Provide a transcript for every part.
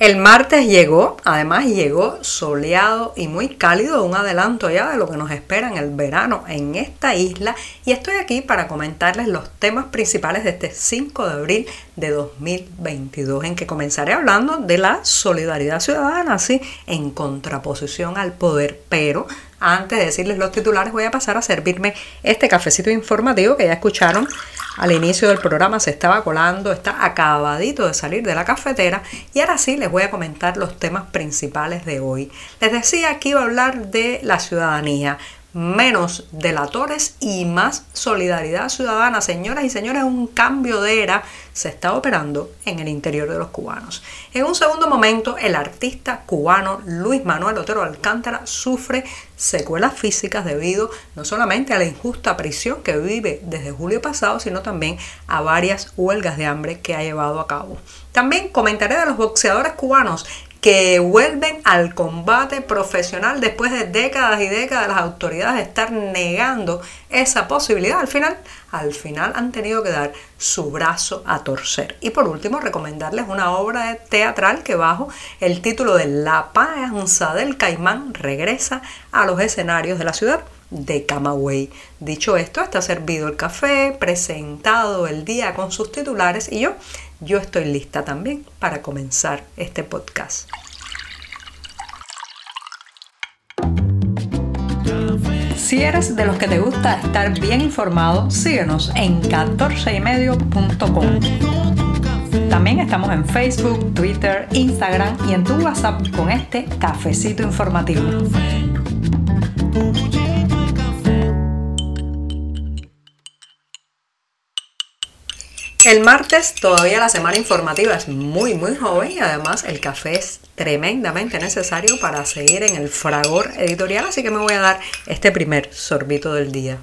El martes llegó, además llegó soleado y muy cálido, un adelanto ya de lo que nos espera en el verano en esta isla. Y estoy aquí para comentarles los temas principales de este 5 de abril de 2022 en que comenzaré hablando de la solidaridad ciudadana, así en contraposición al poder, pero antes de decirles los titulares voy a pasar a servirme este cafecito informativo que ya escucharon al inicio del programa se estaba colando, está acabadito de salir de la cafetera y ahora sí les voy a comentar los temas principales de hoy. Les decía que iba a hablar de la ciudadanía, menos delatores y más solidaridad ciudadana. Señoras y señores, un cambio de era se está operando en el interior de los cubanos. En un segundo momento, el artista cubano Luis Manuel Otero Alcántara sufre secuelas físicas debido no solamente a la injusta prisión que vive desde julio pasado, sino también a varias huelgas de hambre que ha llevado a cabo. También comentaré de los boxeadores cubanos que vuelven al combate profesional después de décadas y décadas las autoridades estar negando esa posibilidad. Al final, al final han tenido que dar su brazo a torcer. Y por último, recomendarles una obra teatral que bajo el título de La panza del caimán regresa a los escenarios de la ciudad de Camagüey. Dicho esto, está servido el café, presentado el día con sus titulares y yo yo estoy lista también para comenzar este podcast. Si eres de los que te gusta estar bien informado, síguenos en 14ymedio.com. También estamos en Facebook, Twitter, Instagram y en tu WhatsApp con este cafecito informativo. El martes todavía la semana informativa es muy muy joven y además el café es tremendamente necesario para seguir en el fragor editorial, así que me voy a dar este primer sorbito del día.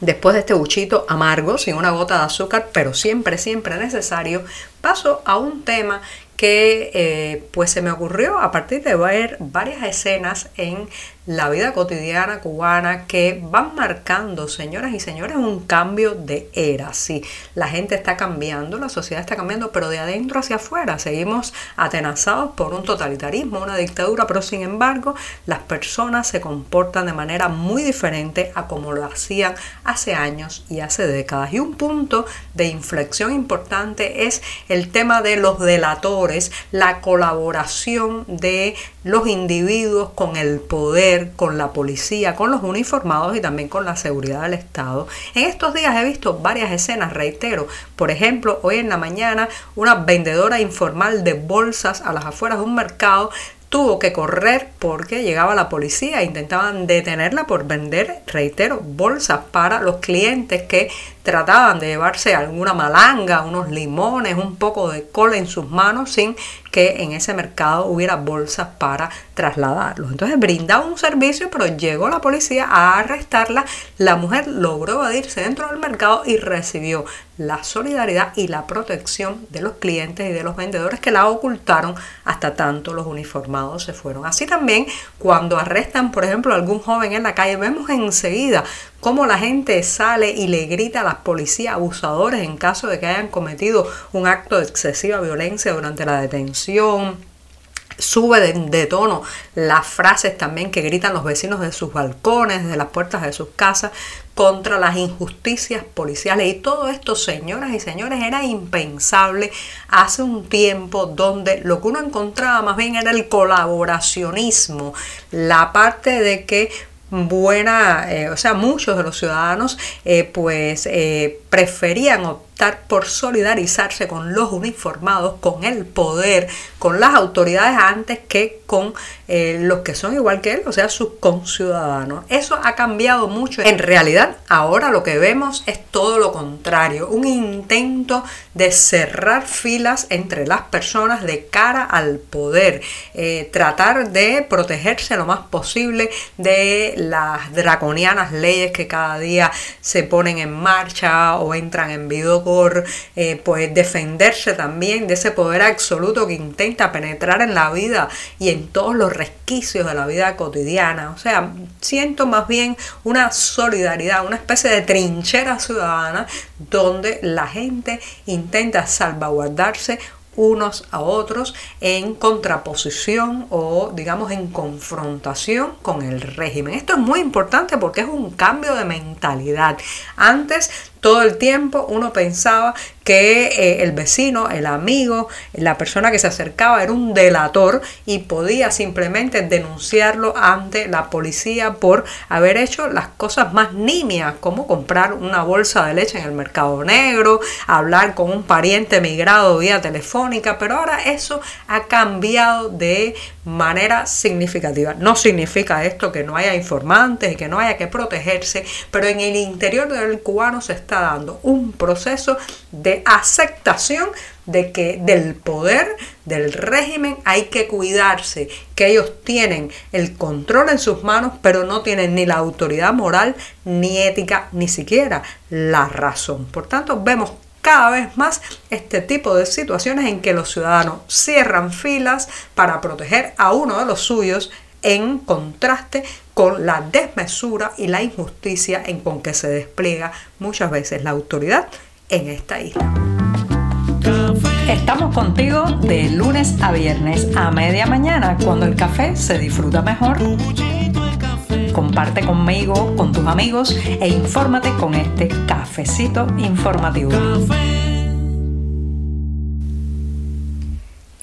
Después de este buchito amargo, sin una gota de azúcar, pero siempre, siempre necesario, paso a un tema que eh, pues se me ocurrió a partir de ver varias escenas en la vida cotidiana cubana que van marcando, señoras y señores, un cambio de era. Sí, la gente está cambiando, la sociedad está cambiando, pero de adentro hacia afuera seguimos atenazados por un totalitarismo, una dictadura, pero sin embargo las personas se comportan de manera muy diferente a como lo hacían hace años y hace décadas. Y un punto de inflexión importante es el tema de los delatores, la colaboración de los individuos con el poder, con la policía, con los uniformados y también con la seguridad del Estado. En estos días he visto varias escenas, reitero, por ejemplo, hoy en la mañana una vendedora informal de bolsas a las afueras de un mercado tuvo que correr porque llegaba la policía e intentaban detenerla por vender, reitero, bolsas para los clientes que trataban de llevarse alguna malanga, unos limones, un poco de cola en sus manos sin que en ese mercado hubiera bolsas para trasladarlos. Entonces brindaba un servicio, pero llegó la policía a arrestarla. La mujer logró evadirse dentro del mercado y recibió la solidaridad y la protección de los clientes y de los vendedores que la ocultaron hasta tanto los uniformados se fueron. Así también cuando arrestan, por ejemplo, a algún joven en la calle, vemos enseguida cómo la gente sale y le grita a las policías abusadores en caso de que hayan cometido un acto de excesiva violencia durante la detención sube de, tono las frases también que gritan los vecinos de sus balcones, de las puertas de sus casas, contra las injusticias policiales. Y todo esto, señoras y señores, era impensable hace un tiempo donde lo que uno encontraba más bien era el colaboracionismo, la parte de que buena, eh, o sea, muchos de los ciudadanos eh, pues eh, preferían por solidarizarse con los uniformados, con el poder, con las autoridades antes que con eh, los que son igual que él, o sea, sus conciudadanos. Eso ha cambiado mucho. En realidad, ahora lo que vemos es todo lo contrario, un intento de cerrar filas entre las personas de cara al poder, eh, tratar de protegerse lo más posible de las draconianas leyes que cada día se ponen en marcha o entran en vigor, eh, pues defenderse también de ese poder absoluto que intenta penetrar en la vida y en todos los resquicios de la vida cotidiana. O sea, siento más bien una solidaridad, una especie de trinchera ciudadana donde la gente intenta salvaguardarse unos a otros en contraposición o digamos en confrontación con el régimen. Esto es muy importante porque es un cambio de mentalidad. Antes todo el tiempo uno pensaba que eh, el vecino, el amigo, la persona que se acercaba era un delator y podía simplemente denunciarlo ante la policía por haber hecho las cosas más nimias, como comprar una bolsa de leche en el mercado negro, hablar con un pariente migrado vía telefónica, pero ahora eso ha cambiado de manera significativa. No significa esto que no haya informantes y que no haya que protegerse, pero en el interior del cubano se está dando un proceso de aceptación de que del poder del régimen hay que cuidarse, que ellos tienen el control en sus manos, pero no tienen ni la autoridad moral, ni ética, ni siquiera la razón. Por tanto, vemos cada vez más este tipo de situaciones en que los ciudadanos cierran filas para proteger a uno de los suyos en contraste con la desmesura y la injusticia en con que se despliega muchas veces la autoridad en esta isla. Estamos contigo de lunes a viernes a media mañana cuando el café se disfruta mejor. Comparte conmigo, con tus amigos e infórmate con este cafecito informativo.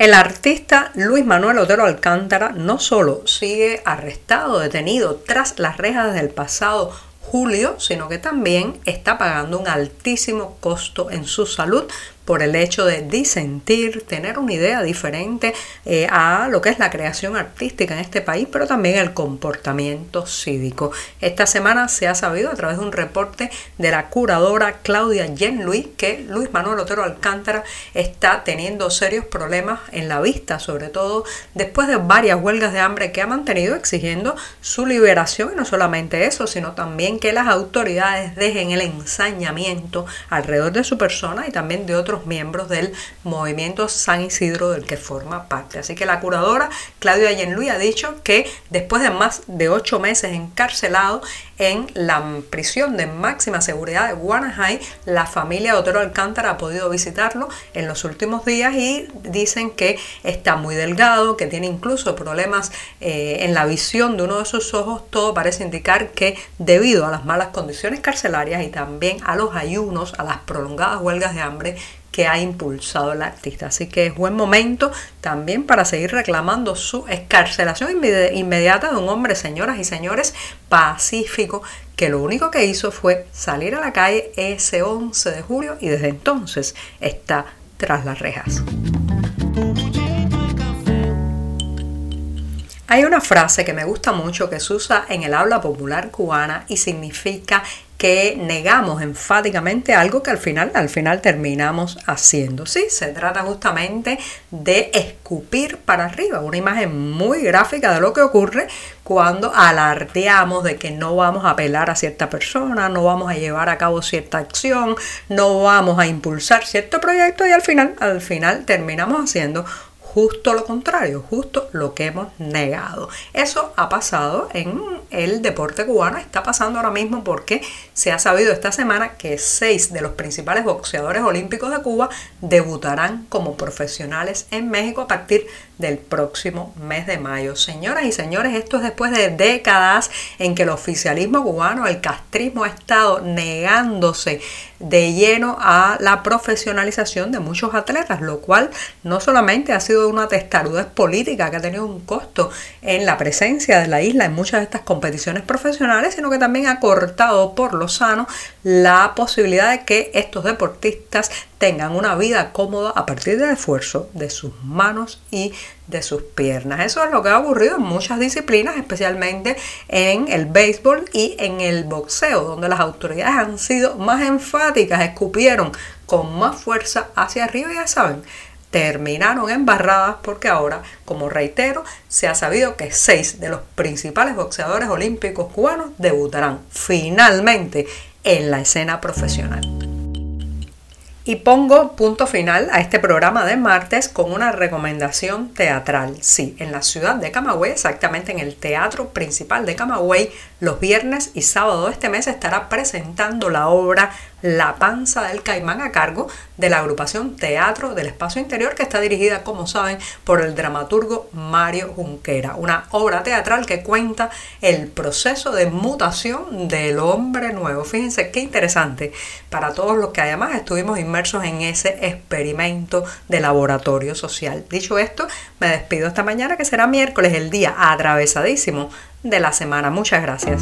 El artista Luis Manuel Otero Alcántara no solo sigue arrestado, detenido tras las rejas del pasado julio, sino que también está pagando un altísimo costo en su salud por el hecho de disentir, tener una idea diferente eh, a lo que es la creación artística en este país, pero también el comportamiento cívico. Esta semana se ha sabido a través de un reporte de la curadora Claudia Jen Luis que Luis Manuel Otero Alcántara está teniendo serios problemas en la vista, sobre todo después de varias huelgas de hambre que ha mantenido exigiendo su liberación y no solamente eso, sino también que las autoridades dejen el ensañamiento alrededor de su persona y también de otros miembros del movimiento San Isidro del que forma parte. Así que la curadora Claudia Yenluy ha dicho que después de más de ocho meses encarcelado en la prisión de máxima seguridad de Guanajay, la familia de Otero Alcántara ha podido visitarlo en los últimos días y dicen que está muy delgado, que tiene incluso problemas eh, en la visión de uno de sus ojos. Todo parece indicar que debido a las malas condiciones carcelarias y también a los ayunos, a las prolongadas huelgas de hambre, que ha impulsado el artista. Así que es buen momento también para seguir reclamando su escarcelación inmediata de un hombre, señoras y señores, pacífico, que lo único que hizo fue salir a la calle ese 11 de julio y desde entonces está tras las rejas. Hay una frase que me gusta mucho que se usa en el habla popular cubana y significa que negamos enfáticamente algo que al final, al final terminamos haciendo. Sí, se trata justamente de escupir para arriba, una imagen muy gráfica de lo que ocurre cuando alardeamos de que no vamos a apelar a cierta persona, no vamos a llevar a cabo cierta acción, no vamos a impulsar cierto proyecto y al final, al final terminamos haciendo justo lo contrario, justo lo que hemos negado. Eso ha pasado en el deporte cubano, está pasando ahora mismo porque se ha sabido esta semana que seis de los principales boxeadores olímpicos de Cuba debutarán como profesionales en México a partir del próximo mes de mayo. Señoras y señores, esto es después de décadas en que el oficialismo cubano, el castrismo, ha estado negándose de lleno a la profesionalización de muchos atletas, lo cual no solamente ha sido de una testarudez política que ha tenido un costo en la presencia de la isla en muchas de estas competiciones profesionales, sino que también ha cortado por lo sano la posibilidad de que estos deportistas tengan una vida cómoda a partir del esfuerzo de sus manos y de sus piernas. Eso es lo que ha ocurrido en muchas disciplinas, especialmente en el béisbol y en el boxeo, donde las autoridades han sido más enfáticas, escupieron con más fuerza hacia arriba, ya saben, terminaron embarradas porque ahora, como reitero, se ha sabido que seis de los principales boxeadores olímpicos cubanos debutarán finalmente en la escena profesional. Y pongo punto final a este programa de martes con una recomendación teatral. Sí, en la ciudad de Camagüey, exactamente en el Teatro Principal de Camagüey, los viernes y sábado de este mes estará presentando la obra la panza del caimán a cargo de la agrupación Teatro del Espacio Interior que está dirigida, como saben, por el dramaturgo Mario Junquera. Una obra teatral que cuenta el proceso de mutación del hombre nuevo. Fíjense qué interesante para todos los que además estuvimos inmersos en ese experimento de laboratorio social. Dicho esto, me despido esta mañana que será miércoles, el día atravesadísimo de la semana. Muchas gracias.